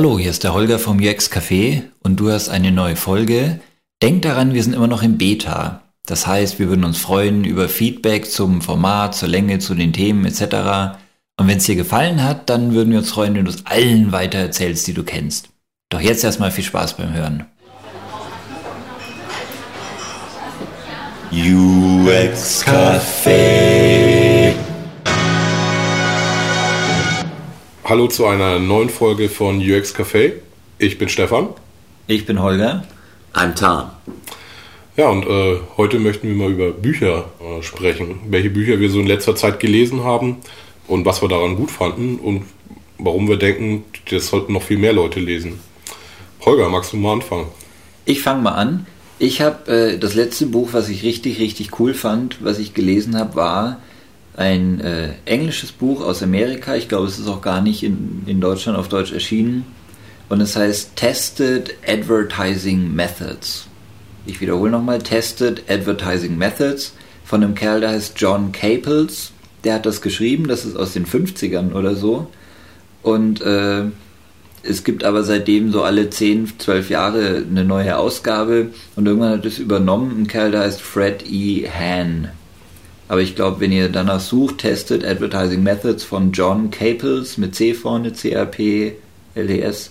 Hallo, hier ist der Holger vom UX Café und du hast eine neue Folge. Denk daran, wir sind immer noch im Beta. Das heißt, wir würden uns freuen über Feedback zum Format, zur Länge, zu den Themen etc. Und wenn es dir gefallen hat, dann würden wir uns freuen, wenn du es allen weitererzählst, die du kennst. Doch jetzt erstmal viel Spaß beim Hören. UX Café. Hallo zu einer neuen Folge von UX Café. Ich bin Stefan. Ich bin Holger. I'm Tom. Ja, und äh, heute möchten wir mal über Bücher äh, sprechen. Welche Bücher wir so in letzter Zeit gelesen haben und was wir daran gut fanden und warum wir denken, das sollten noch viel mehr Leute lesen. Holger, magst du mal anfangen? Ich fange mal an. Ich habe äh, das letzte Buch, was ich richtig, richtig cool fand, was ich gelesen habe, war ein äh, englisches Buch aus Amerika. Ich glaube, es ist auch gar nicht in, in Deutschland auf Deutsch erschienen. Und es heißt Tested Advertising Methods. Ich wiederhole nochmal, Tested Advertising Methods von einem Kerl, der heißt John Caples. Der hat das geschrieben, das ist aus den 50ern oder so. Und äh, es gibt aber seitdem so alle 10, 12 Jahre eine neue Ausgabe. Und irgendwann hat es übernommen ein Kerl, der heißt Fred E. Hahn. Aber ich glaube, wenn ihr danach sucht, testet Advertising Methods von John Caples mit C vorne, C-A-P-L-E-S,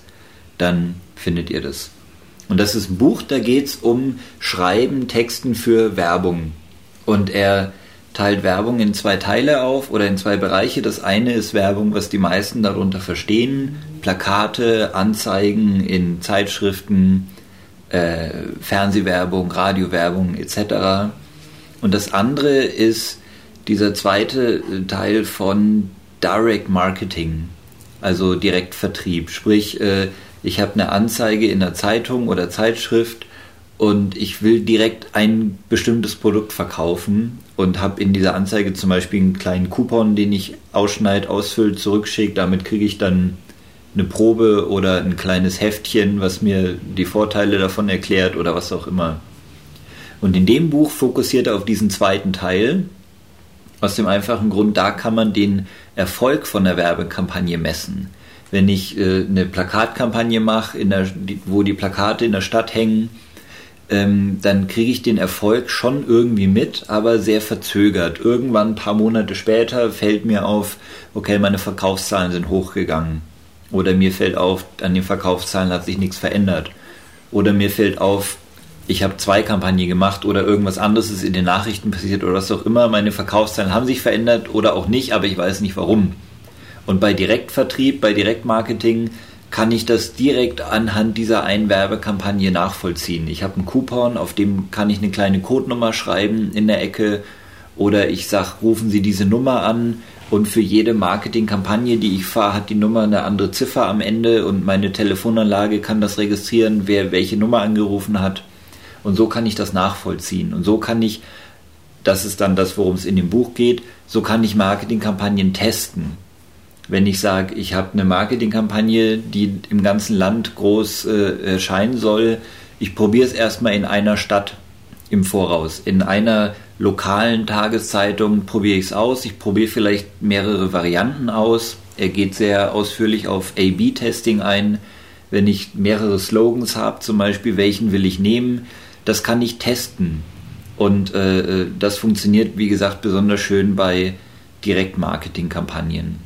dann findet ihr das. Und das ist ein Buch, da geht es um Schreiben, Texten für Werbung. Und er teilt Werbung in zwei Teile auf oder in zwei Bereiche. Das eine ist Werbung, was die meisten darunter verstehen. Plakate, Anzeigen in Zeitschriften, äh, Fernsehwerbung, Radiowerbung etc. Und das andere ist dieser zweite Teil von Direct Marketing, also Direktvertrieb. Sprich, äh, ich habe eine Anzeige in einer Zeitung oder Zeitschrift und ich will direkt ein bestimmtes Produkt verkaufen und habe in dieser Anzeige zum Beispiel einen kleinen Coupon, den ich ausschneide, ausfüllt, zurückschicke. Damit kriege ich dann eine Probe oder ein kleines Heftchen, was mir die Vorteile davon erklärt oder was auch immer. Und in dem Buch fokussiert er auf diesen zweiten Teil. Aus dem einfachen Grund, da kann man den Erfolg von der Werbekampagne messen. Wenn ich äh, eine Plakatkampagne mache, der, wo die Plakate in der Stadt hängen, ähm, dann kriege ich den Erfolg schon irgendwie mit, aber sehr verzögert. Irgendwann ein paar Monate später fällt mir auf, okay, meine Verkaufszahlen sind hochgegangen. Oder mir fällt auf, an den Verkaufszahlen hat sich nichts verändert. Oder mir fällt auf, ich habe zwei Kampagnen gemacht oder irgendwas anderes ist in den Nachrichten passiert oder was auch immer. Meine Verkaufszahlen haben sich verändert oder auch nicht, aber ich weiß nicht warum. Und bei Direktvertrieb, bei Direktmarketing kann ich das direkt anhand dieser einen Werbekampagne nachvollziehen. Ich habe einen Coupon, auf dem kann ich eine kleine Codenummer schreiben in der Ecke oder ich sage, rufen Sie diese Nummer an und für jede Marketingkampagne, die ich fahre, hat die Nummer eine andere Ziffer am Ende und meine Telefonanlage kann das registrieren, wer welche Nummer angerufen hat. Und so kann ich das nachvollziehen. Und so kann ich, das ist dann das, worum es in dem Buch geht, so kann ich Marketingkampagnen testen. Wenn ich sage, ich habe eine Marketingkampagne, die im ganzen Land groß äh, erscheinen soll, ich probiere es erstmal in einer Stadt im Voraus. In einer lokalen Tageszeitung probiere ich es aus. Ich probiere vielleicht mehrere Varianten aus. Er geht sehr ausführlich auf A-B-Testing ein. Wenn ich mehrere Slogans habe, zum Beispiel, welchen will ich nehmen, das kann ich testen. Und äh, äh, das funktioniert, wie gesagt, besonders schön bei Direktmarketing-Kampagnen.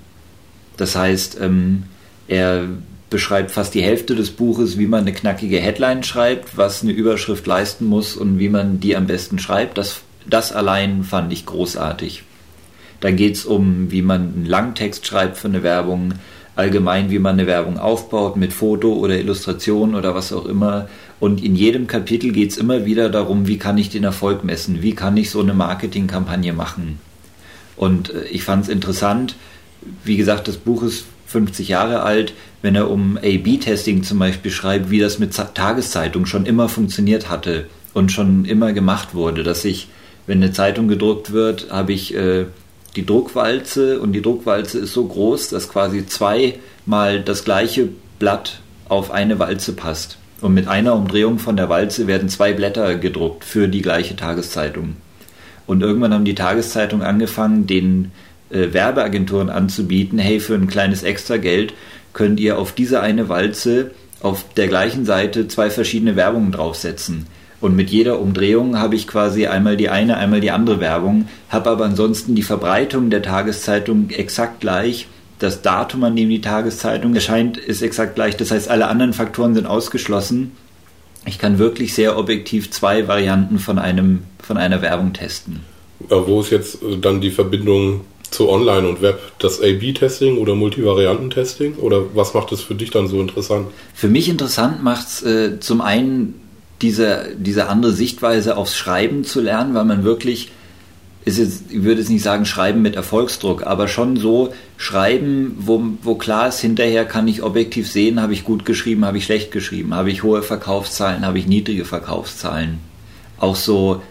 Das heißt, ähm, er beschreibt fast die Hälfte des Buches, wie man eine knackige Headline schreibt, was eine Überschrift leisten muss und wie man die am besten schreibt. Das, das allein fand ich großartig. Dann geht es um, wie man einen Langtext schreibt für eine Werbung, allgemein, wie man eine Werbung aufbaut mit Foto oder Illustration oder was auch immer. Und in jedem Kapitel geht es immer wieder darum, wie kann ich den Erfolg messen, wie kann ich so eine Marketingkampagne machen. Und äh, ich fand es interessant, wie gesagt, das Buch ist 50 Jahre alt, wenn er um A-B-Testing zum Beispiel schreibt, wie das mit Tageszeitungen schon immer funktioniert hatte und schon immer gemacht wurde, dass ich, wenn eine Zeitung gedruckt wird, habe ich äh, die Druckwalze und die Druckwalze ist so groß, dass quasi zweimal das gleiche Blatt auf eine Walze passt. Und mit einer Umdrehung von der Walze werden zwei Blätter gedruckt für die gleiche Tageszeitung. Und irgendwann haben die Tageszeitungen angefangen, den äh, Werbeagenturen anzubieten, hey, für ein kleines Extrageld könnt ihr auf diese eine Walze auf der gleichen Seite zwei verschiedene Werbungen draufsetzen. Und mit jeder Umdrehung habe ich quasi einmal die eine, einmal die andere Werbung, habe aber ansonsten die Verbreitung der Tageszeitung exakt gleich. Das Datum, an dem die Tageszeitung erscheint, ist exakt gleich. Das heißt, alle anderen Faktoren sind ausgeschlossen. Ich kann wirklich sehr objektiv zwei Varianten von, einem, von einer Werbung testen. Wo ist jetzt äh, dann die Verbindung zu Online und Web? Das A-B-Testing oder Multivariantentesting? Oder was macht es für dich dann so interessant? Für mich interessant macht es äh, zum einen diese, diese andere Sichtweise aufs Schreiben zu lernen, weil man wirklich, ist jetzt, ich würde jetzt nicht sagen Schreiben mit Erfolgsdruck, aber schon so Schreiben, wo, wo klar ist, hinterher kann ich objektiv sehen, habe ich gut geschrieben, habe ich schlecht geschrieben, habe ich hohe Verkaufszahlen, habe ich niedrige Verkaufszahlen. Auch so,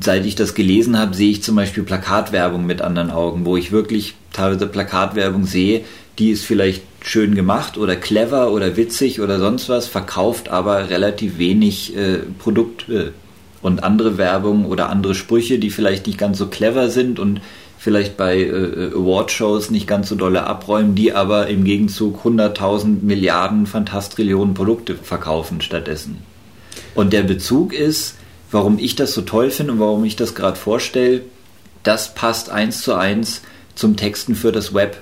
seit ich das gelesen habe, sehe ich zum Beispiel Plakatwerbung mit anderen Augen, wo ich wirklich teilweise Plakatwerbung sehe, die ist vielleicht schön gemacht oder clever oder witzig oder sonst was, verkauft aber relativ wenig äh, Produkte und andere Werbung oder andere Sprüche, die vielleicht nicht ganz so clever sind und vielleicht bei äh, Awardshows nicht ganz so dolle abräumen, die aber im Gegenzug 100.000 Milliarden, Fantastrillionen Produkte verkaufen stattdessen. Und der Bezug ist, warum ich das so toll finde und warum ich das gerade vorstelle, das passt eins zu eins zum Texten für das Web.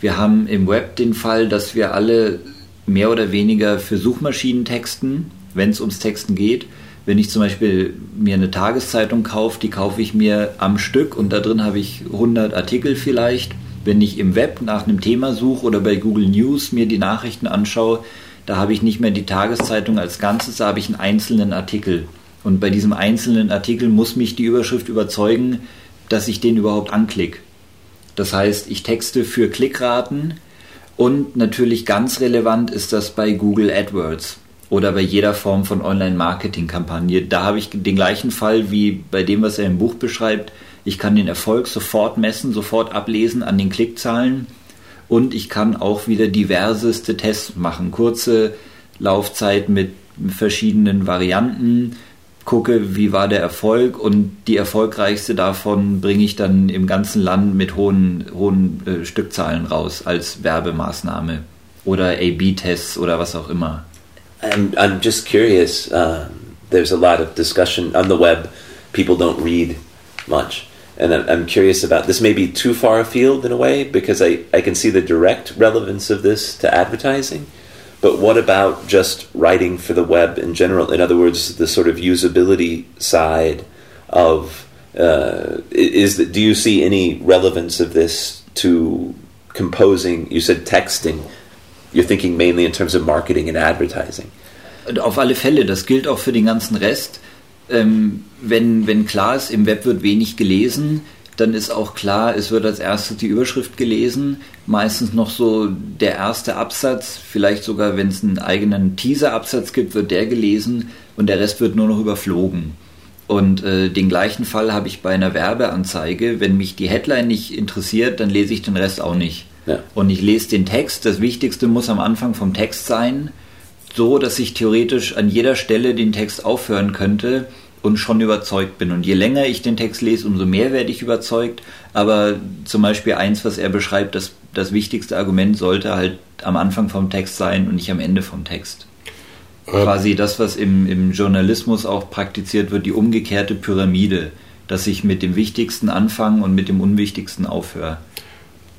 Wir haben im Web den Fall, dass wir alle mehr oder weniger für Suchmaschinen texten, wenn es ums Texten geht. Wenn ich zum Beispiel mir eine Tageszeitung kaufe, die kaufe ich mir am Stück und da drin habe ich 100 Artikel vielleicht. Wenn ich im Web nach einem Thema suche oder bei Google News mir die Nachrichten anschaue, da habe ich nicht mehr die Tageszeitung als Ganzes, da habe ich einen einzelnen Artikel. Und bei diesem einzelnen Artikel muss mich die Überschrift überzeugen, dass ich den überhaupt anklicke. Das heißt, ich texte für Klickraten und natürlich ganz relevant ist das bei Google AdWords oder bei jeder Form von Online-Marketing-Kampagne. Da habe ich den gleichen Fall wie bei dem, was er im Buch beschreibt. Ich kann den Erfolg sofort messen, sofort ablesen an den Klickzahlen und ich kann auch wieder diverseste Tests machen. Kurze Laufzeit mit verschiedenen Varianten, gucke, wie war der Erfolg und die erfolgreichste davon bringe ich dann im ganzen Land mit hohen, hohen äh, Stückzahlen raus als Werbemaßnahme oder A-B-Tests oder was auch immer. I'm, I'm just curious. Uh, there's a lot of discussion on the web. People don't read much. And I'm curious about this, may be too far afield in a way because I, I can see the direct relevance of this to advertising. But what about just writing for the web in general? In other words, the sort of usability side of uh, is that? Do you see any relevance of this to composing? You said texting. You're thinking mainly in terms of marketing and advertising. Auf alle Fälle, das gilt auch für den ganzen Rest. Ähm, wenn, wenn klar ist, im Web wird wenig gelesen, dann ist auch klar, es wird als erstes die Überschrift gelesen, meistens noch so der erste Absatz, vielleicht sogar, wenn es einen eigenen Teaser-Absatz gibt, wird der gelesen und der Rest wird nur noch überflogen. Und äh, den gleichen Fall habe ich bei einer Werbeanzeige. Wenn mich die Headline nicht interessiert, dann lese ich den Rest auch nicht. Ja. Und ich lese den Text. Das Wichtigste muss am Anfang vom Text sein, so dass ich theoretisch an jeder Stelle den Text aufhören könnte und schon überzeugt bin. Und je länger ich den Text lese, umso mehr werde ich überzeugt. Aber zum Beispiel eins, was er beschreibt, das, das wichtigste Argument sollte halt am Anfang vom Text sein und nicht am Ende vom Text. Ähm. Quasi das, was im, im Journalismus auch praktiziert wird, die umgekehrte Pyramide, dass ich mit dem Wichtigsten anfange und mit dem Unwichtigsten aufhöre.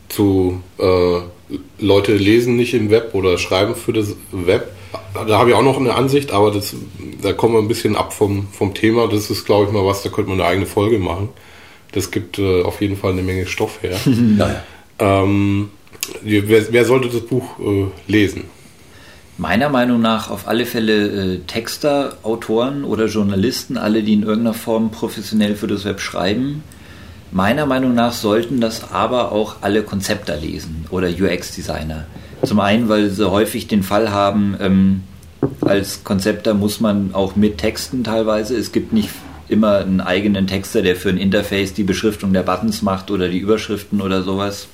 Zu äh, Leute lesen nicht im Web oder schreiben für das Web da habe ich auch noch eine Ansicht, aber das, da kommen wir ein bisschen ab vom, vom Thema. Das ist, glaube ich, mal was, da könnte man eine eigene Folge machen. Das gibt äh, auf jeden Fall eine Menge Stoff her. naja. ähm, wer, wer, sollte das Buch äh, lesen? Meiner Meinung nach auf alle Fälle äh, Texter, Autoren oder Journalisten, alle, die in irgendeiner Form professionell für das Web schreiben. Meiner Meinung nach sollten das aber auch alle Konzepter lesen oder UX-Designer. Zum einen, weil sie häufig den Fall haben, ähm, als Konzepter muss man auch mit Texten teilweise. Es gibt nicht immer einen eigenen Texter, der für ein Interface die Beschriftung der Buttons macht oder die Überschriften oder sowas.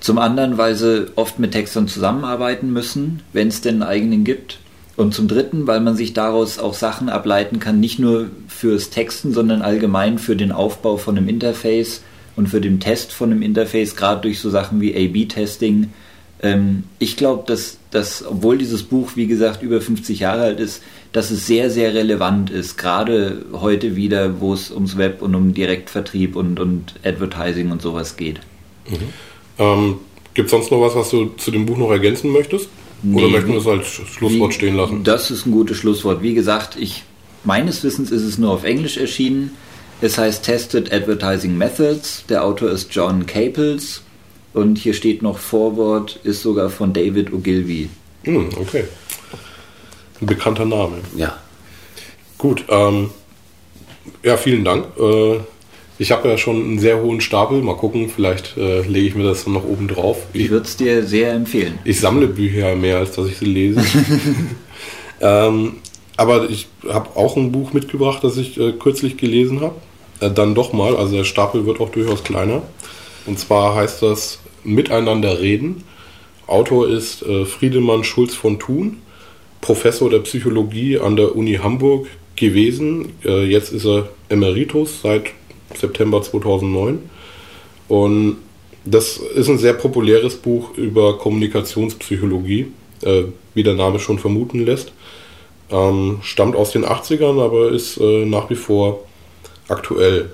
Zum anderen, weil sie oft mit Textern zusammenarbeiten müssen, wenn es denn einen eigenen gibt. Und zum dritten, weil man sich daraus auch Sachen ableiten kann, nicht nur fürs Texten, sondern allgemein für den Aufbau von einem Interface und für den Test von einem Interface, gerade durch so Sachen wie A-B-Testing Ähm, ich glaube, dass, dass, obwohl dieses Buch, wie gesagt, über 50 Jahre alt ist, dass es sehr, sehr relevant ist, gerade heute wieder, wo es ums Web und um Direktvertrieb und, und Advertising und sowas geht. Mhm. Ähm, Gibt es sonst noch was, was du zu dem Buch noch ergänzen möchtest? Oder Nee, möchten wir es als Schlusswort Wie- stehen lassen? Das ist ein gutes Schlusswort. Wie gesagt, ich, meines Wissens ist es nur auf Englisch erschienen. Es heißt Tested Advertising Methods. Der Autor ist John Caples. Und hier steht noch Vorwort, ist sogar von David Ogilvy. Hm, okay. Ein bekannter Name. Yeah. Gut, ähm, ja, vielen Dank. Äh, ich habe ja schon einen sehr hohen Stapel. Mal gucken, vielleicht äh, lege ich mir das noch oben drauf. Ich würde es dir sehr empfehlen. Ich sammle Bücher mehr, als dass ich sie lese. ähm, aber ich habe auch ein Buch mitgebracht, das ich äh, kürzlich gelesen habe. Äh, dann doch mal, also der Stapel wird auch durchaus kleiner. Und zwar heißt das Miteinander reden. Autor ist äh, Friedemann Schulz von Thun, Professor der Psychologie an der Uni Hamburg gewesen. Äh, jetzt ist er Emeritus seit September 2009. Und das ist ein sehr populäres Buch über Kommunikationspsychologie, äh, wie der Name schon vermuten lässt. Ähm, stammt aus den 80ern, aber ist äh, nach wie vor aktuell.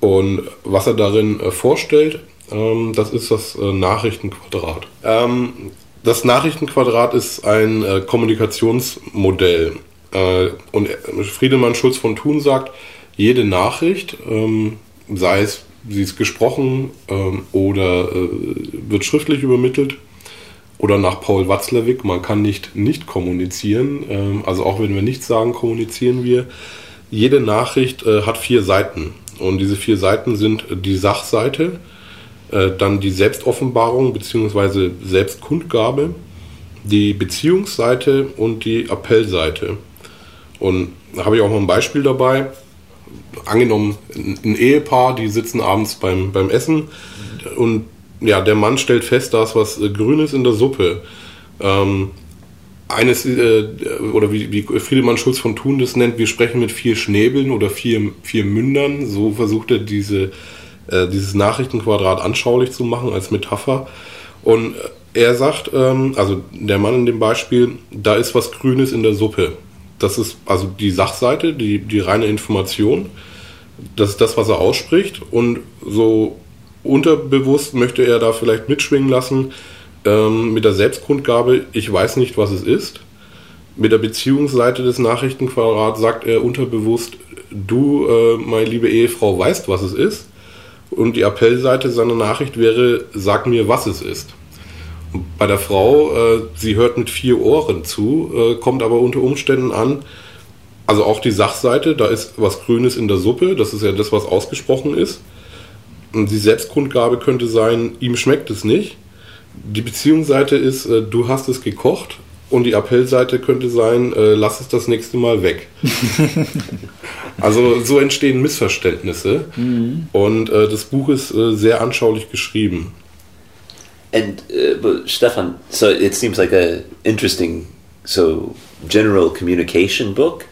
Und was er darin äh, vorstellt, ähm, das ist das äh, Nachrichtenquadrat. Ähm, das Nachrichtenquadrat ist ein äh, Kommunikationsmodell. Äh, und Friedemann Schulz von Thun sagt, jede Nachricht, ähm, sei es sie ist gesprochen ähm, oder äh, wird schriftlich übermittelt, oder nach Paul Watzlawick, man kann nicht nicht kommunizieren, ähm, also auch wenn wir nichts sagen, kommunizieren wir. Jede Nachricht äh, hat vier Seiten und diese vier Seiten sind die Sachseite, äh, dann die Selbstoffenbarung bzw. Selbstkundgabe, die Beziehungsseite und die Appellseite. Und da habe ich auch mal ein Beispiel dabei. Angenommen, ein Ehepaar, die sitzen abends beim, beim Essen und ja, der Mann stellt fest, da ist was äh, Grünes in der Suppe. Ähm, eines, äh, oder wie, wie Friedemann Schulz von Thun das nennt, wir sprechen mit vier Schnäbeln oder vier, vier Mündern. So versucht er diese, äh, dieses Nachrichtenquadrat anschaulich zu machen als Metapher. Und er sagt, ähm, also der Mann in dem Beispiel, da ist was Grünes in der Suppe. Das ist also die Sachseite, die, die reine Information. Das ist das, was er ausspricht. Und so unterbewusst möchte er da vielleicht mitschwingen lassen ähm, mit der Selbstkundgabe, ich weiß nicht, was es ist. Mit der Beziehungsseite des Nachrichtenquadrats sagt er unterbewusst, du, äh, meine liebe Ehefrau, weißt, was es ist. Und die Appellseite seiner Nachricht wäre, sag mir, was es ist. Bei der Frau, äh, sie hört mit vier Ohren zu, äh, kommt aber unter Umständen an, also auch die Sachseite, da ist was Grünes in der Suppe, das ist ja das, was ausgesprochen ist. Und die Selbstkundgabe könnte sein, ihm schmeckt es nicht. Die Beziehungsseite ist, äh, du hast es gekocht. Und die Appellseite könnte sein, äh, lass es das nächste Mal weg. also so entstehen Missverständnisse. Und äh, das Buch ist äh, sehr anschaulich geschrieben. And uh, but Stefan, so it seems like a interesting, so general communication book.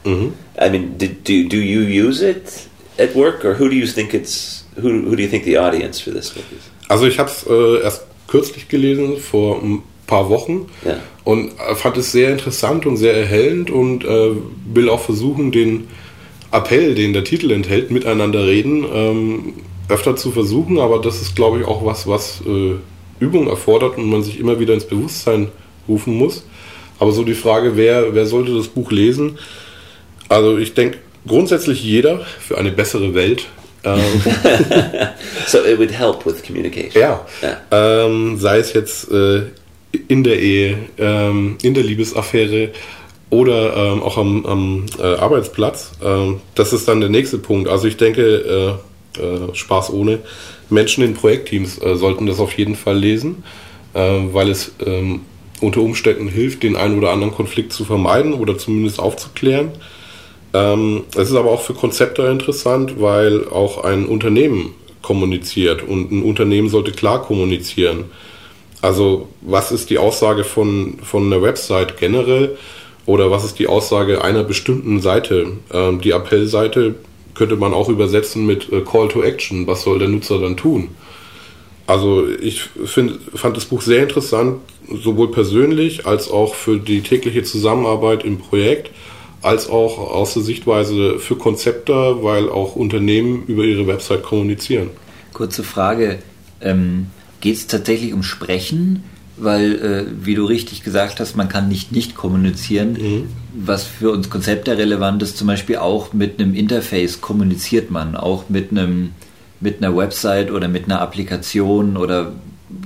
I mean, did, do do you use it at work, or who do you think it's who who do you think the audience for this book is? Also ich habe es äh, erst kürzlich gelesen, vor ein paar Wochen. Ja. Und äh, fand es sehr interessant und sehr erhellend und äh, will auch versuchen, den Appell, den der Titel enthält, miteinander reden, ähm, öfter zu versuchen. Aber das ist, glaube ich, auch was, was äh, Übung erfordert und man sich immer wieder ins Bewusstsein rufen muss. Aber so die Frage, wer, wer sollte das Buch lesen? Also ich denke, grundsätzlich jeder für eine bessere Welt. Ähm, So it would help with communication. Ja. Ja. Ähm, sei es jetzt äh, in der Ehe, ähm, in der Liebesaffäre oder ähm, auch am, am äh, Arbeitsplatz. Ähm, das ist dann der nächste Punkt. Also ich denke, äh, äh, Spaß ohne, Menschen in Projektteams äh, sollten das auf jeden Fall lesen, äh, weil es ähm, unter Umständen hilft, den einen oder anderen Konflikt zu vermeiden oder zumindest aufzuklären. Ähm, es ist aber auch für Konzepter interessant, weil auch ein Unternehmen kommuniziert und ein Unternehmen sollte klar kommunizieren. Also was ist die Aussage von, von einer Website generell oder was ist die Aussage einer bestimmten Seite? Ähm, die Appellseite könnte man auch übersetzen mit äh, Call to Action. Was soll der Nutzer dann tun? Also ich find, fand das Buch sehr interessant, sowohl persönlich als auch für die tägliche Zusammenarbeit im Projekt, als auch aus der Sichtweise für Konzepte, weil auch Unternehmen über ihre Website kommunizieren. Kurze Frage, ähm, geht es tatsächlich um Sprechen? Weil, äh, wie du richtig gesagt hast, man kann nicht nicht kommunizieren. Mhm. Was für uns Konzepte relevant ist, zum Beispiel auch mit einem Interface kommuniziert man, auch mit einem mit einer Website oder mit einer Applikation oder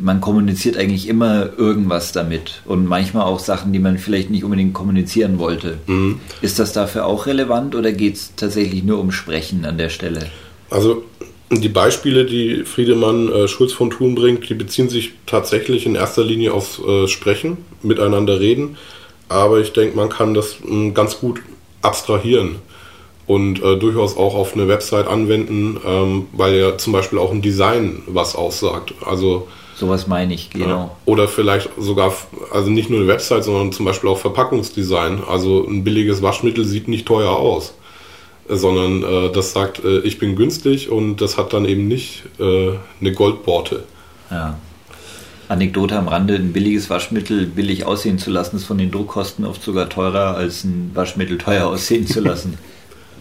man kommuniziert eigentlich immer irgendwas damit und manchmal auch Sachen, die man vielleicht nicht unbedingt kommunizieren wollte. Mhm. Ist das dafür auch relevant oder geht es tatsächlich nur um Sprechen an der Stelle? Also die Beispiele, die Friedemann äh, Schulz von Thun bringt, die beziehen sich tatsächlich in erster Linie aufs äh, Sprechen, miteinander reden, aber ich denke, man kann das äh, ganz gut abstrahieren und äh, durchaus auch auf eine Website anwenden, ähm, weil ja zum Beispiel auch ein Design was aussagt. Also sowas meine ich, genau. Oder vielleicht sogar, also nicht nur eine Website, sondern zum Beispiel auch Verpackungsdesign. Also ein billiges Waschmittel sieht nicht teuer aus, sondern äh, das sagt, äh, ich bin günstig und das hat dann eben nicht äh, eine Goldborte. Ja. Anekdote am Rande, ein billiges Waschmittel billig aussehen zu lassen, ist von den Druckkosten oft sogar teurer, als ein Waschmittel teuer aussehen zu lassen.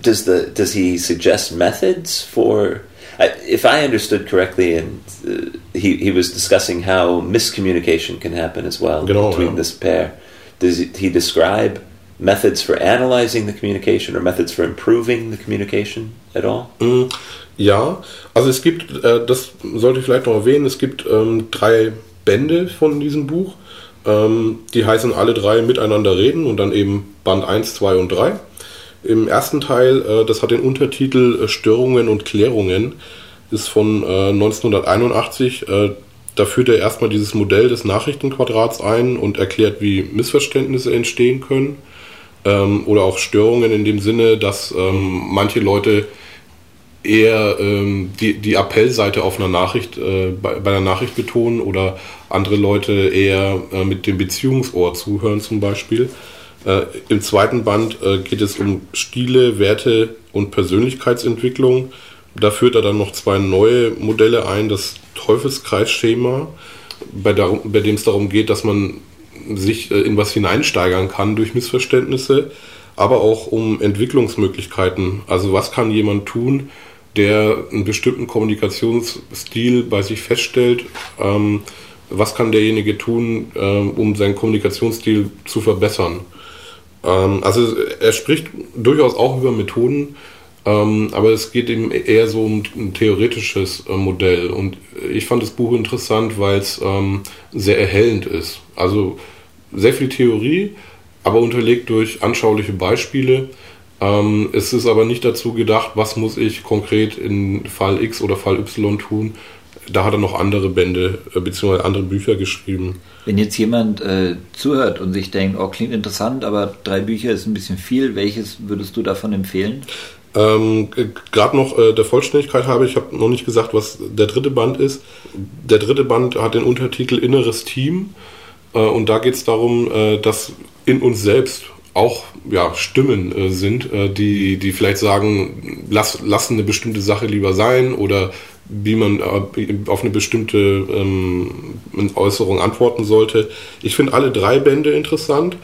does the does he suggest methods for? if I understood correctly, and uh, he he was discussing how miscommunication can happen as well genau, between ja. this pair. Does he describe methods for analyzing the communication or methods for improving the communication at all? Mm, ja, also es gibt, äh, das sollte ich vielleicht noch erwähnen, es gibt ähm, drei Bände von diesem Buch. Ähm, die heißen alle drei Miteinander reden und dann eben Band 1, 2 und 3. Im ersten Teil, äh, das hat den Untertitel äh, Störungen und Klärungen, ist von äh, 1981. Äh, da führt er erstmal dieses Modell des Nachrichtenquadrats ein und erklärt, wie Missverständnisse entstehen können. Ähm, oder auch Störungen in dem Sinne, dass ähm, manche Leute eher ähm, die, die Appellseite auf einer Nachricht, äh, bei, bei, einer Nachricht betonen oder andere Leute eher äh, mit dem Beziehungsohr zuhören zum Beispiel. Äh, Im zweiten Band äh, geht es um Stile, Werte und Persönlichkeitsentwicklung. Da führt er dann noch zwei neue Modelle ein, das Teufelskreisschema, bei, bei dem es darum geht, dass man sich äh, in was hineinsteigern kann durch Missverständnisse, aber auch um Entwicklungsmöglichkeiten. Also was kann jemand tun, der einen bestimmten Kommunikationsstil bei sich feststellt? Ähm, was kann derjenige tun, ähm, um seinen Kommunikationsstil zu verbessern? Ähm, also er spricht durchaus auch über Methoden, ähm, aber es geht eben eher so um ein theoretisches äh, Modell. Und ich fand das Buch interessant, weil es ähm, sehr erhellend ist. Also sehr viel Theorie, aber unterlegt durch anschauliche Beispiele. Ähm, es ist aber nicht dazu gedacht, was muss ich konkret in Fall X oder Fall Y tun. Da hat er noch andere Bände äh, bzw. andere Bücher geschrieben. Wenn jetzt jemand äh, zuhört und sich denkt, oh, klingt interessant, aber drei Bücher ist ein bisschen viel, welches würdest du davon empfehlen? Ähm, Gerade noch äh, der Vollständigkeit habe, ich habe noch nicht gesagt, was der dritte Band ist. Der dritte Band hat den Untertitel Inneres Team und da geht es darum, äh, dass in uns selbst auch ja, Stimmen äh, sind, äh, die, die vielleicht sagen, lass, lass eine bestimmte Sache lieber sein oder wie man äh, auf eine bestimmte ähm, Äußerung antworten sollte. Ich finde alle drei Bände interessant.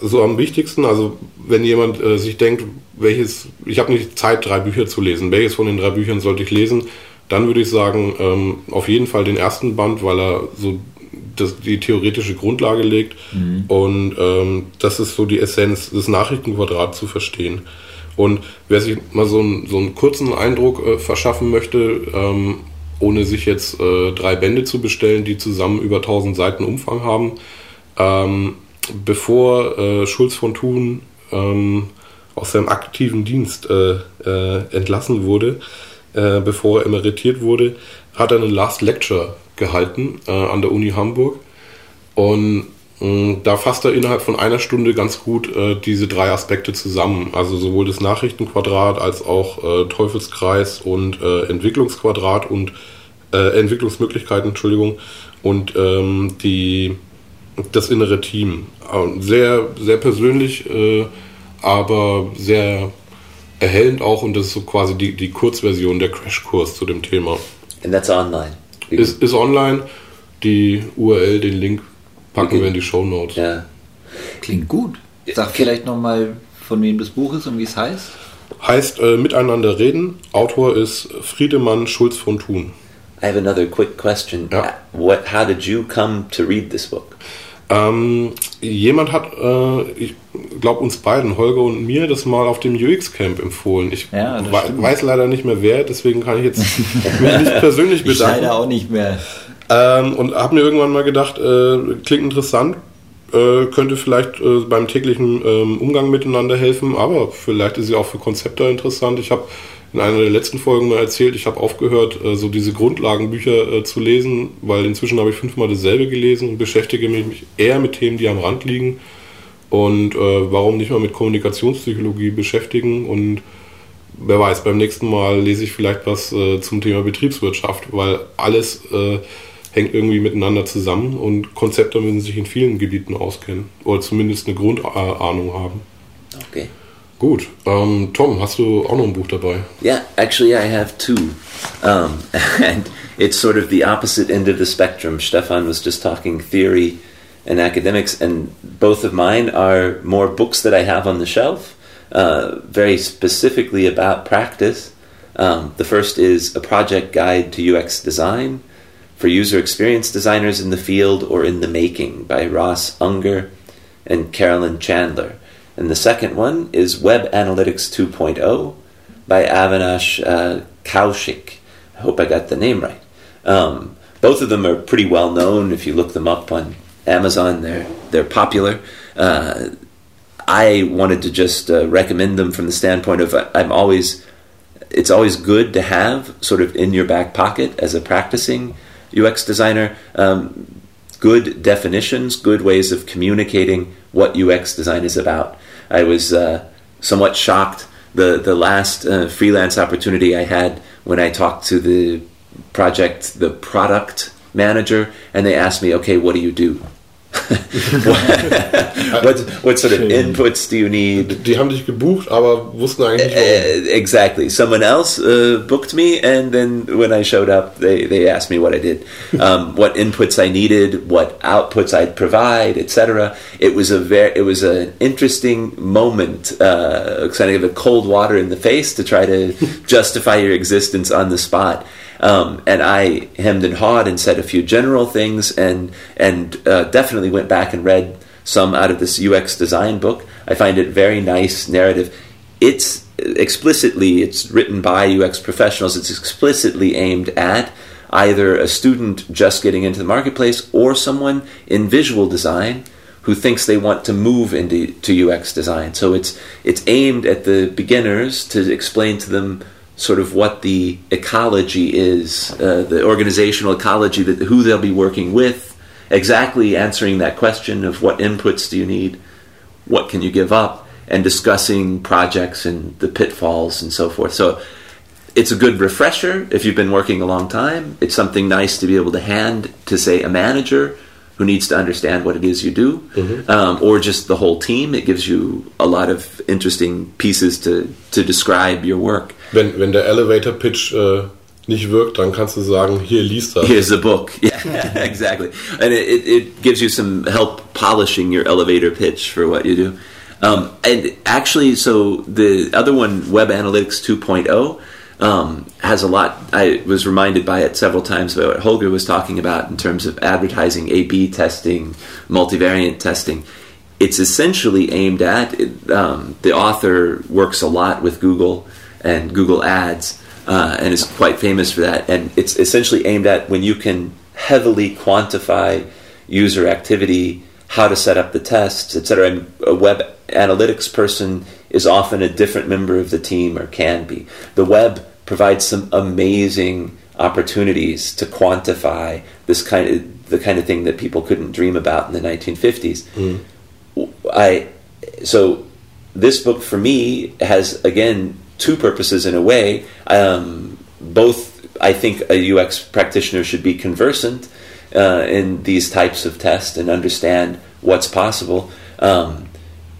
So am wichtigsten, also wenn jemand äh, sich denkt, welches, ich habe nicht Zeit, drei Bücher zu lesen, welches von den drei Büchern sollte ich lesen, dann würde ich sagen, ähm, auf jeden Fall den ersten Band, weil er so das, die theoretische Grundlage legt mhm. und ähm, das ist so die Essenz des Nachrichtenquadrats zu verstehen. Und wer sich mal so einen, so einen kurzen Eindruck äh, verschaffen möchte, ähm, ohne sich jetzt äh, drei Bände zu bestellen, die zusammen über 1000 Seiten Umfang haben, ähm, bevor äh, Schulz von Thun ähm, aus seinem aktiven Dienst äh, äh, entlassen wurde, äh, bevor er emeritiert wurde, hat er eine Last Lecture gehalten an der Uni Hamburg. Und Mm, da fasst er innerhalb von einer Stunde ganz gut äh, diese drei Aspekte zusammen. Also sowohl das Nachrichtenquadrat als auch äh, Teufelskreis und äh, Entwicklungsquadrat und äh, Entwicklungsmöglichkeiten, Entschuldigung, und ähm, die, das innere Team. Sehr, sehr persönlich, äh, aber sehr erhellend auch und das ist so quasi die, die Kurzversion der Crashkurs zu dem Thema. And that's online. Ist, ist online. Die URL, den Link packen Okay. wir in die Show Notes. Yeah. Klingt gut. Sag vielleicht nochmal, von wem das Buch ist und wie es heißt. Heißt äh, Miteinander reden. Autor ist Friedemann Schulz von Thun. I have another quick question. Yeah. What? How did you come to read this book? Ähm, jemand hat, äh, ich glaube uns beiden, Holger und mir, das mal auf dem UX-Camp empfohlen. Ich Ja, stimmt. weiß leider nicht mehr wer, deswegen kann ich jetzt mich nicht persönlich Ich bedanken. leider auch nicht mehr. Ähm, und habe mir irgendwann mal gedacht, äh, klingt interessant, äh, könnte vielleicht äh, beim täglichen ähm, Umgang miteinander helfen, aber vielleicht ist sie auch für Konzepte interessant. Ich habe in einer der letzten Folgen mal erzählt, ich habe aufgehört, äh, so diese Grundlagenbücher äh, zu lesen, weil inzwischen habe ich fünfmal dasselbe gelesen und beschäftige mich eher mit Themen, die am Rand liegen. Und äh, warum nicht mal mit Kommunikationspsychologie beschäftigen und wer weiß, beim nächsten Mal lese ich vielleicht was äh, zum Thema Betriebswirtschaft, weil alles äh, hängt irgendwie miteinander zusammen und Konzepte müssen sich in vielen Gebieten auskennen oder zumindest eine Grundahnung haben. Okay. Gut, ähm, Tom, hast du auch noch ein Buch dabei? Yeah, actually, I have two. Um, and it's sort of the opposite end of the spectrum. Stefan was just talking theory and academics, and both of mine are more books that I have on the shelf, uh, very specifically about practice. Um, the first is A Project Guide to UX Design for User Experience Designers in the Field or in the Making by Ross Unger and Carolyn Chandler. And the second one is Web Analytics 2.0 by Avinash uh, Kaushik. I hope I got the name right. Um, both of them are pretty well known. If you look them up on Amazon, they're they're popular. Uh, I wanted to just uh, recommend them from the standpoint of uh, I'm always it's always good to have sort of in your back pocket as a practicing UX designer um, good definitions, good ways of communicating what UX design is about. I was uh, somewhat shocked the the last uh, freelance opportunity I had when I talked to the project, the product manager, and they asked me, "Okay, what do you do? what what sort of inputs do you need?" Die haben dich gebucht, aber wussten eigentlich nicht warum. Uh, exactly. Someone else uh, booked me, and then when I showed up, they, they asked me what I did, um, what inputs I needed, what outputs I'd provide, etc. It was a very it was an interesting moment, uh, kind of a cold water in the face to try to justify your existence on the spot. Um, and I hemmed and hawed and said a few general things, and and uh, definitely went back and read some out of this UX design book. I find it very nice narrative. It's explicitly it's written by UX professionals. It's explicitly aimed at either a student just getting into the marketplace or someone in visual design who thinks they want to move into to UX design. So it's it's aimed at the beginners to explain to them sort of what the ecology is, uh, the organizational ecology that who they'll be working with, exactly answering that question of what inputs do you need, what can you give up, and discussing projects and the pitfalls and so forth. So it's a good refresher if you've been working a long time. It's something nice to be able to hand to, say, a manager who needs to understand what it is you do, um, or just the whole team. It gives you a lot of interesting pieces to, to describe your work. Wenn, wenn der Elevator Pitch äh, nicht wirkt, dann kannst du sagen, hier liest das. Here's the book. Yeah, exactly. And it, it, it gives you some help polishing your elevator pitch for what you do. Um, and actually, so the other one, Web Analytics 2.0, um, has a lot. I was reminded by it several times by what Holger was talking about in terms of advertising, A B testing, multivariate testing. It's essentially aimed at it, um, the author works a lot with Google and Google Ads uh, and is quite famous for that. And it's essentially aimed at when you can heavily quantify user activity, how to set up the tests, etc. And a web analytics person is often a different member of the team or can be. The web provides some amazing opportunities to quantify this kind of the kind of thing that people couldn't dream about in the 1950s. I so this book for me has again two purposes in a way. Um, both I think a UX practitioner should be conversant uh, in these types of tests and understand what's possible. Um,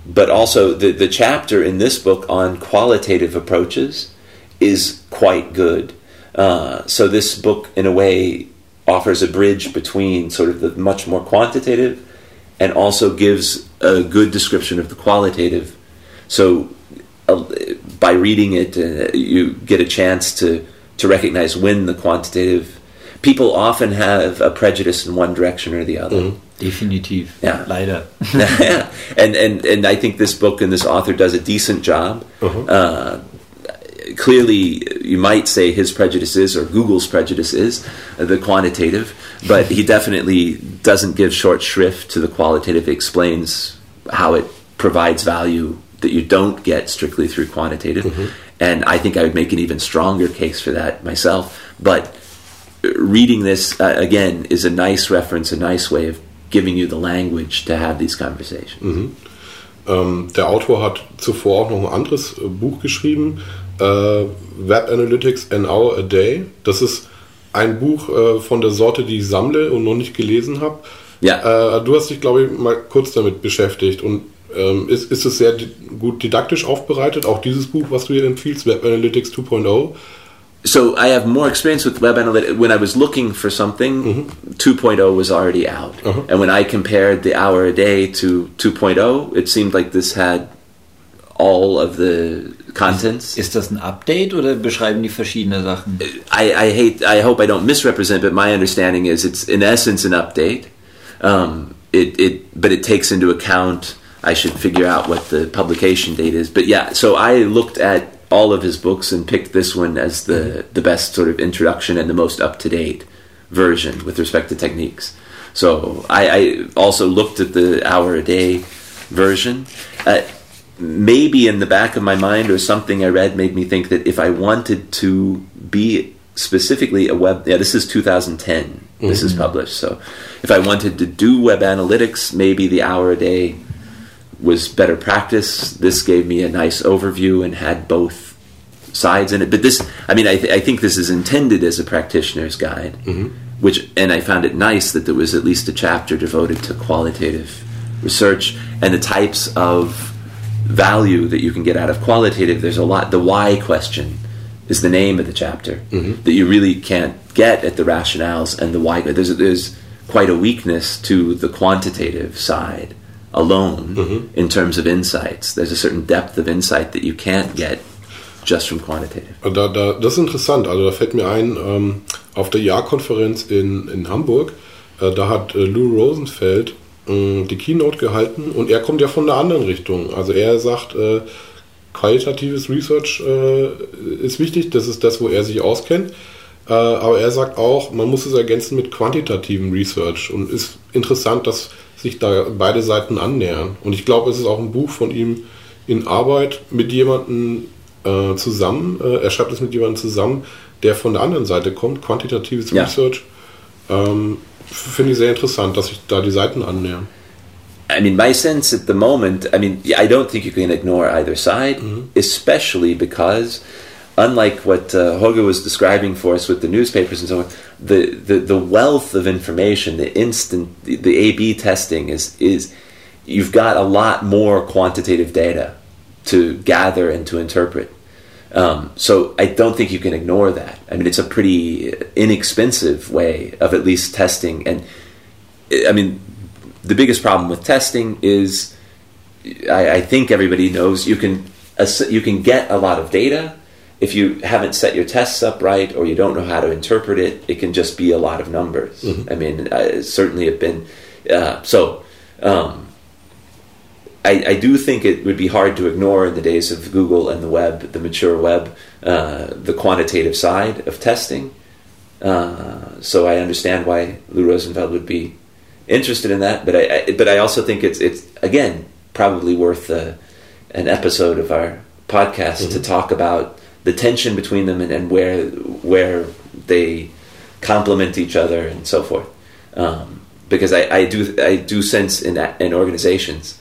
but also the the chapter in this book on qualitative approaches is quite good. Uh, so this book, in a way, offers a bridge between sort of the much more quantitative and also gives a good description of the qualitative. So uh, by reading it, uh, you get a chance to, to recognize when the quantitative. People often have a prejudice in one direction or the other. Definitiv. Ja. Leider. yeah, and and and I think this book and this author does a decent job. Uh, clearly, you might say his prejudice is, or Google's prejudice is, uh, the quantitative, but he definitely doesn't give short shrift to the qualitative. He explains how it provides value that you don't get strictly through quantitative, and I think I would make an even stronger case for that myself. But reading this uh, again is a nice reference, a nice way of giving you the language to have these conversations. Ähm, der Autor hat zuvor auch noch ein anderes äh, Buch geschrieben, äh, Web Analytics an Hour a Day. Das ist ein Buch äh, von der Sorte, die ich sammle und noch nicht gelesen habe. Ja. Äh, du hast dich, glaube ich, mal kurz damit beschäftigt und ähm, ist, ist es sehr di gut didaktisch aufbereitet, auch dieses Buch, was du hier empfiehlst, Web Analytics 2.0. So I have more experience with web analytics. When I was looking for something, 2.0 was already out. Uh-huh. And when I compared the hour a day to 2.0, it seemed like this had all of the contents. Ist das ein Update oder beschreiben die verschiedene Sachen? I, I hate. I hope I don't misrepresent, but my understanding is it's in essence an update. Um, it, it, but it takes into account. I should figure out what the publication date is. But yeah, so I looked at all of his books and picked this one as the the best sort of introduction and the most up to date version with respect to techniques. So I, I also looked at the hour a day version. Uh, maybe in the back of my mind or something I read made me think that if I wanted to be specifically a web, yeah, this is 2010. This is published. So if I wanted to do web analytics, maybe the hour a day was better practice. This gave me a nice overview and had both sides in it. But this, I mean, I, th- I think this is intended as a practitioner's guide, mm-hmm. which, and I found it nice that there was at least a chapter devoted to qualitative research and the types of value that you can get out of qualitative. There's a lot. The why question is the name of the chapter mm-hmm. that you really can't get at the rationales and the why. There's there's quite a weakness to the quantitative side alone in terms of insights. There's a certain depth of insight that you can't get just from quantitative. Da, da, das ist interessant. Also da fällt mir ein, ähm, auf der Jahrkonferenz in, in Hamburg, äh, da hat äh, Lou Rosenfeld äh, die Keynote gehalten und er kommt ja von einer anderen Richtung. Also er sagt, äh, qualitatives Research äh, ist wichtig, das ist das, wo er sich auskennt. Äh, aber er sagt auch, man muss es ergänzen mit quantitativem Research und ist interessant, dass sich da beide Seiten annähern. Und ich glaube, es ist auch ein Buch von ihm in Arbeit mit jemandem äh, zusammen. Äh, er schreibt es mit jemandem zusammen, der von der anderen Seite kommt, quantitatives Ja. Research. Ähm, Finde ich sehr interessant, dass sich da die Seiten annähern. I mean, my sense at the moment, I mean, I don't think you can ignore either side, especially because, unlike what uh, Hoge was describing for us with the newspapers and so on, the, the, the wealth of information, the instant, the, the A-B testing is, is, you've got a lot more quantitative data to gather and to interpret. Um, so I don't think you can ignore that. I mean, it's a pretty inexpensive way of at least testing. And I mean, the biggest problem with testing is, I, I think everybody knows you can you can get a lot of data. If you haven't set your tests up right or you don't know how to interpret it, it can just be a lot of numbers. I mean, I certainly have been uh, so. Um, I, I do think it would be hard to ignore in the days of Google and the web, the mature web, uh, the quantitative side of testing. Uh, so I understand why Lou Rosenfeld would be interested in that, but I, I but I also think it's it's again probably worth uh, an episode of our podcast to talk about the tension between them and, and where where they complement each other and so forth. Um, because I, I do I do sense in in organizations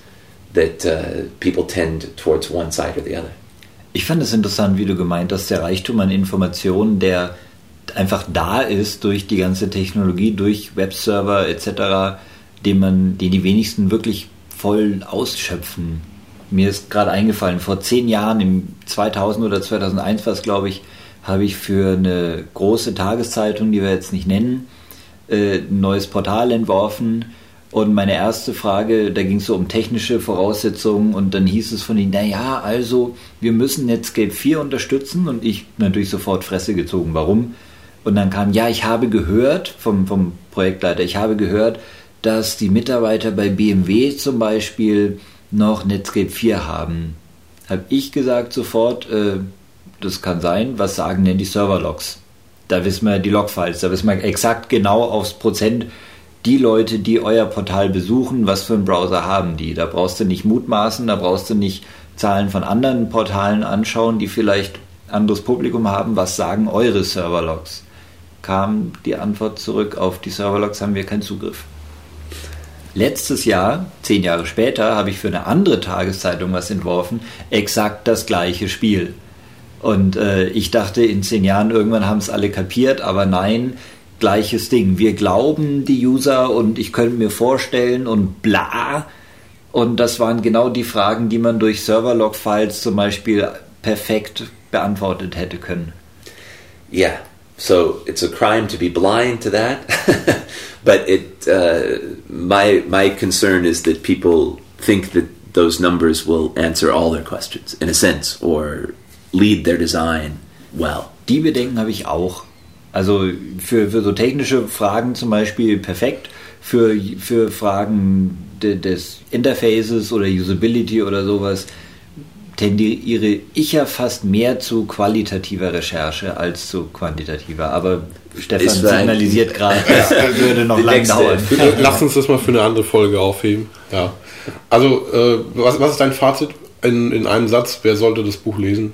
that uh, people tend towards one side or the other. Ich fand es interessant, wie du gemeint hast, der Reichtum an Informationen, der einfach da ist durch die ganze Technologie, durch Webserver etc., den man, den die wenigsten wirklich voll ausschöpfen. Mir ist gerade eingefallen, vor zehn Jahren, im 2000 oder 2001 war es, glaube ich, habe ich für eine große Tageszeitung, die wir jetzt nicht nennen, äh, ein neues Portal entworfen. Und meine erste Frage, da ging es so um technische Voraussetzungen und dann hieß es von ihnen, naja, also wir müssen Netscape 4 unterstützen und ich natürlich sofort Fresse gezogen, warum? Und dann kam, ja, ich habe gehört vom, vom Projektleiter, ich habe gehört, dass die Mitarbeiter bei BMW zum Beispiel noch Netscape 4 haben. Habe ich gesagt sofort, äh, das kann sein, was sagen denn die Serverlogs? Da wissen wir die Logfiles, da wissen wir exakt genau aufs Prozent, die Leute, die euer Portal besuchen, was für einen Browser haben die. Da brauchst du nicht mutmaßen, da brauchst du nicht Zahlen von anderen Portalen anschauen, die vielleicht anderes Publikum haben. Was sagen eure Serverlogs? Kam die Antwort zurück, auf die Serverlogs haben wir keinen Zugriff. Letztes Jahr, zehn Jahre später, habe ich für eine andere Tageszeitung was entworfen, exakt das gleiche Spiel. Und äh, ich dachte, in zehn Jahren irgendwann haben es alle kapiert, aber nein, gleiches Ding. Wir glauben die User und ich könnte mir vorstellen und bla. Und das waren genau die Fragen, die man durch Serverlog-Files zum Beispiel perfekt beantwortet hätte können. Yeah, so it's a crime to be blind to that, but it uh, my my concern is that people think that those numbers will answer all their questions in a sense or lead their design well. Die Bedenken habe ich auch. Also für, für so technische Fragen zum Beispiel perfekt, für, für Fragen de, des Interfaces oder Usability oder sowas tendiere ich ja fast mehr zu qualitativer Recherche als zu quantitativer. Aber Stefan signalisiert gerade, das würde noch lange dauern. Lass uns das mal für eine andere Folge aufheben. Ja. Also, äh, was, was ist dein Fazit in, in einem Satz? Wer sollte das Buch lesen?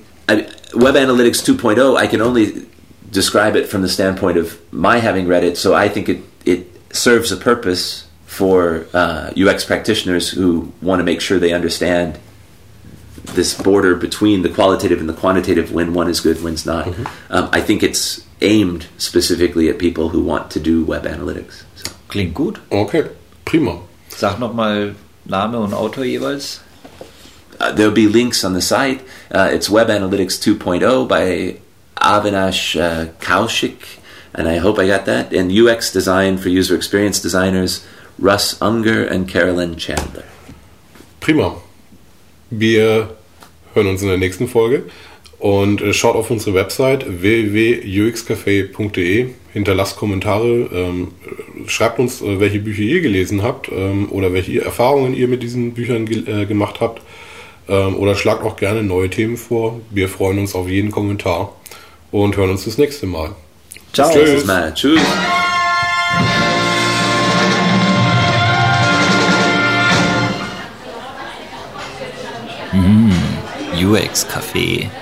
Web Analytics 2.0, I can only describe it from the standpoint of my having read it. So I think it it serves a purpose for uh, UX practitioners who want to make sure they understand this border between the qualitative and the quantitative. When one is good, when's not. Mm-hmm. Um, I think it's aimed specifically at people who want to do web analytics. So. Klingt gut. Okay, prima. Sag nochmal Name und Autor jeweils. Uh, there'll be links on the site. Uh, it's Web Analytics 2.0 by Avinash uh, Kaushik, and I hope I got that, and UX Design for User Experience Designers, Russ Unger and Carolyn Chandler. Prima. Wir hören uns in der nächsten Folge und äh, schaut auf unsere Website www.uxcafé.de, hinterlasst Kommentare, ähm, schreibt uns, äh, welche Bücher ihr gelesen habt ähm, oder welche Erfahrungen ihr mit diesen Büchern ge äh, gemacht habt ähm, oder schlagt auch gerne neue Themen vor. Wir freuen uns auf jeden Kommentar und hören uns das nächste Mal. Ciao. Tschüss. Tschüss. Mmh, UX Café.